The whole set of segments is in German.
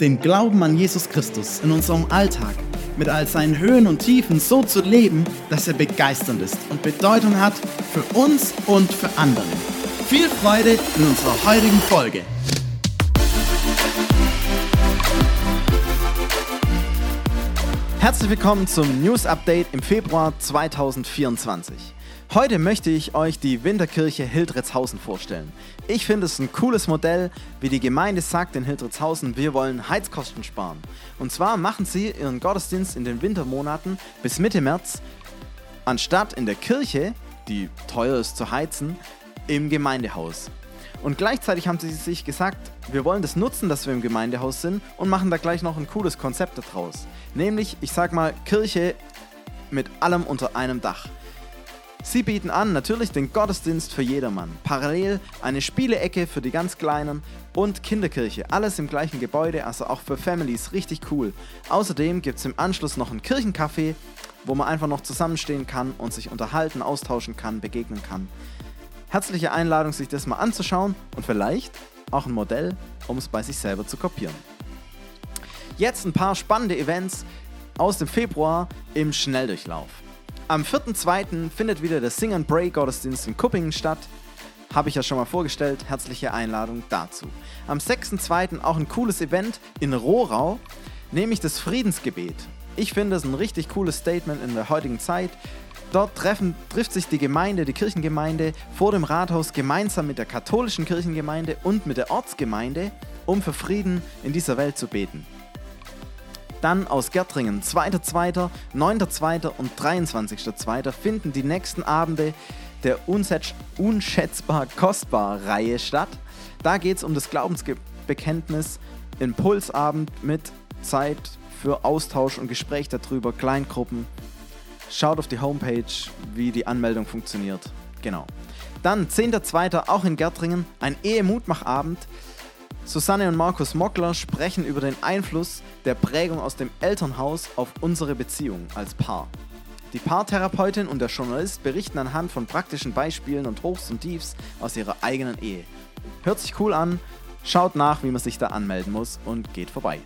den Glauben an Jesus Christus in unserem Alltag mit all seinen Höhen und Tiefen so zu leben, dass er begeisternd ist und Bedeutung hat für uns und für andere. Viel Freude in unserer heutigen Folge. Herzlich willkommen zum News Update im Februar 2024. Heute möchte ich euch die Winterkirche Hildritzhausen vorstellen. Ich finde es ein cooles Modell, wie die Gemeinde sagt in Hildritzhausen, wir wollen Heizkosten sparen. Und zwar machen sie ihren Gottesdienst in den Wintermonaten bis Mitte März, anstatt in der Kirche, die teuer ist zu heizen, im Gemeindehaus. Und gleichzeitig haben sie sich gesagt, wir wollen das nutzen, dass wir im Gemeindehaus sind und machen da gleich noch ein cooles Konzept daraus. Nämlich, ich sag mal, Kirche mit allem unter einem Dach. Sie bieten an natürlich den Gottesdienst für jedermann, parallel eine Spielecke für die ganz Kleinen und Kinderkirche, alles im gleichen Gebäude, also auch für Families, richtig cool. Außerdem gibt es im Anschluss noch einen Kirchencafé, wo man einfach noch zusammenstehen kann und sich unterhalten, austauschen kann, begegnen kann. Herzliche Einladung, sich das mal anzuschauen und vielleicht auch ein Modell, um es bei sich selber zu kopieren. Jetzt ein paar spannende Events aus dem Februar im Schnelldurchlauf. Am 4.2. findet wieder der Sing and Pray Gottesdienst in Kuppingen statt. Habe ich ja schon mal vorgestellt. Herzliche Einladung dazu. Am 6.2. auch ein cooles Event in Rohrau, nämlich das Friedensgebet. Ich finde es ein richtig cooles Statement in der heutigen Zeit. Dort treffen, trifft sich die Gemeinde, die Kirchengemeinde vor dem Rathaus gemeinsam mit der katholischen Kirchengemeinde und mit der Ortsgemeinde, um für Frieden in dieser Welt zu beten. Dann aus Gärtringen, 2.2., 9.2. und 23.2. finden die nächsten Abende der unschätzbar kostbar Reihe statt. Da geht es um das Glaubensbekenntnis, Impulsabend mit Zeit für Austausch und Gespräch darüber, Kleingruppen. Schaut auf die Homepage, wie die Anmeldung funktioniert. Genau. Dann 10.2. auch in Gärtringen, ein Ehemutmachabend. Susanne und Markus Mockler sprechen über den Einfluss der Prägung aus dem Elternhaus auf unsere Beziehung als Paar. Die Paartherapeutin und der Journalist berichten anhand von praktischen Beispielen und Hochs und Tiefs aus ihrer eigenen Ehe. Hört sich cool an, schaut nach, wie man sich da anmelden muss und geht vorbei.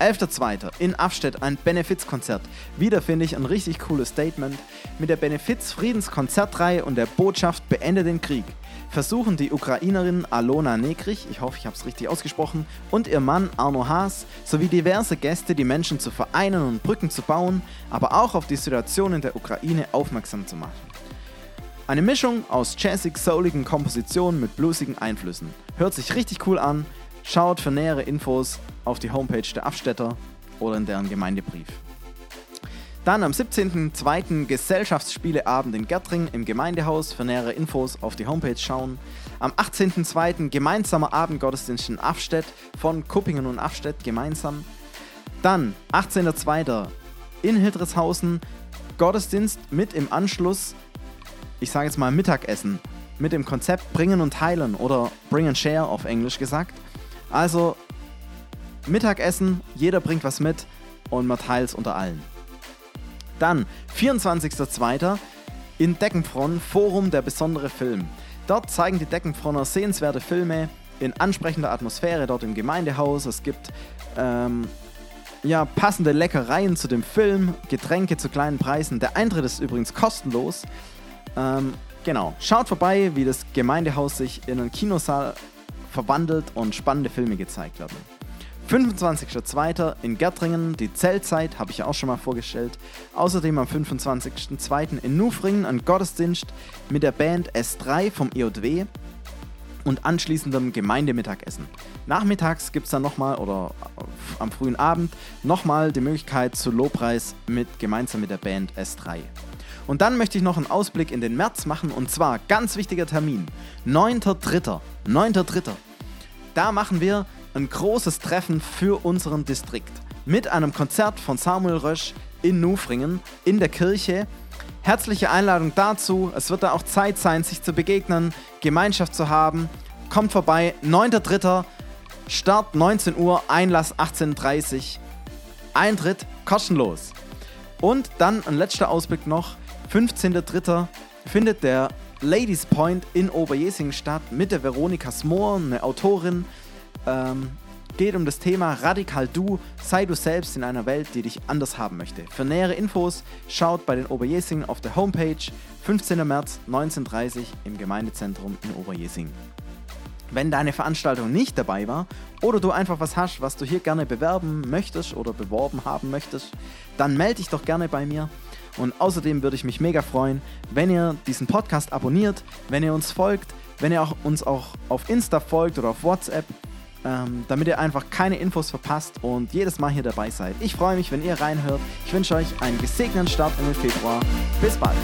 11.02. in Afstedt ein Benefizkonzert. Wieder finde ich ein richtig cooles Statement. Mit der Benefiz-Friedenskonzertreihe und der Botschaft Beende den Krieg versuchen die Ukrainerin Alona Negrich, ich hoffe, ich habe es richtig ausgesprochen, und ihr Mann Arno Haas sowie diverse Gäste die Menschen zu vereinen und Brücken zu bauen, aber auch auf die Situation in der Ukraine aufmerksam zu machen. Eine Mischung aus jazzig-souligen Kompositionen mit bluesigen Einflüssen. Hört sich richtig cool an. Schaut für nähere Infos auf die Homepage der Abstädter oder in deren Gemeindebrief. Dann am 17.02. Gesellschaftsspieleabend in Gärtring im Gemeindehaus. Für nähere Infos auf die Homepage schauen. Am 18.02. gemeinsamer Abendgottesdienst in Afstedt von Kuppingen und Afstedt gemeinsam. Dann 18.02. in Hildreshausen Gottesdienst mit im Anschluss, ich sage jetzt mal Mittagessen, mit dem Konzept Bringen und Teilen oder Bring and Share auf Englisch gesagt. Also Mittagessen, jeder bringt was mit und man teilt es unter allen. Dann 24.02. in Deckenfron Forum der besondere Film. Dort zeigen die Deckenfronner sehenswerte Filme in ansprechender Atmosphäre dort im Gemeindehaus. Es gibt ähm, ja, passende Leckereien zu dem Film, Getränke zu kleinen Preisen. Der Eintritt ist übrigens kostenlos. Ähm, genau, schaut vorbei, wie das Gemeindehaus sich in einen Kinosaal verwandelt und spannende Filme gezeigt werden. 25.02. in Gärtringen, die Zeltzeit, habe ich ja auch schon mal vorgestellt. Außerdem am 25.02. in Nufringen ein Gottesdienst mit der Band S3 vom EOW und anschließendem Gemeindemittagessen. Nachmittags gibt es dann nochmal, oder am frühen Abend, nochmal die Möglichkeit zu Lobpreis mit, gemeinsam mit der Band S3. Und dann möchte ich noch einen Ausblick in den März machen und zwar ganz wichtiger Termin, 9.3. 9.3. Da machen wir ein großes Treffen für unseren Distrikt mit einem Konzert von Samuel Rösch in Nufringen in der Kirche. Herzliche Einladung dazu. Es wird da auch Zeit sein, sich zu begegnen, Gemeinschaft zu haben. Kommt vorbei, 9.3. Start 19 Uhr, Einlass 18.30 Uhr. Eintritt kostenlos. Und dann ein letzter Ausblick noch. 15.3. findet der Ladies Point in Oberjesingen statt mit der Veronika Smoor, eine Autorin. Ähm, geht um das Thema Radikal Du, sei du selbst in einer Welt, die dich anders haben möchte. Für nähere Infos schaut bei den Oberjesingen auf der Homepage 15. März 1930 im Gemeindezentrum in Oberjesingen. Wenn deine Veranstaltung nicht dabei war oder du einfach was hast, was du hier gerne bewerben möchtest oder beworben haben möchtest, dann melde dich doch gerne bei mir. Und außerdem würde ich mich mega freuen, wenn ihr diesen Podcast abonniert, wenn ihr uns folgt, wenn ihr auch, uns auch auf Insta folgt oder auf WhatsApp, ähm, damit ihr einfach keine Infos verpasst und jedes Mal hier dabei seid. Ich freue mich, wenn ihr reinhört. Ich wünsche euch einen gesegneten Start den Februar. Bis bald.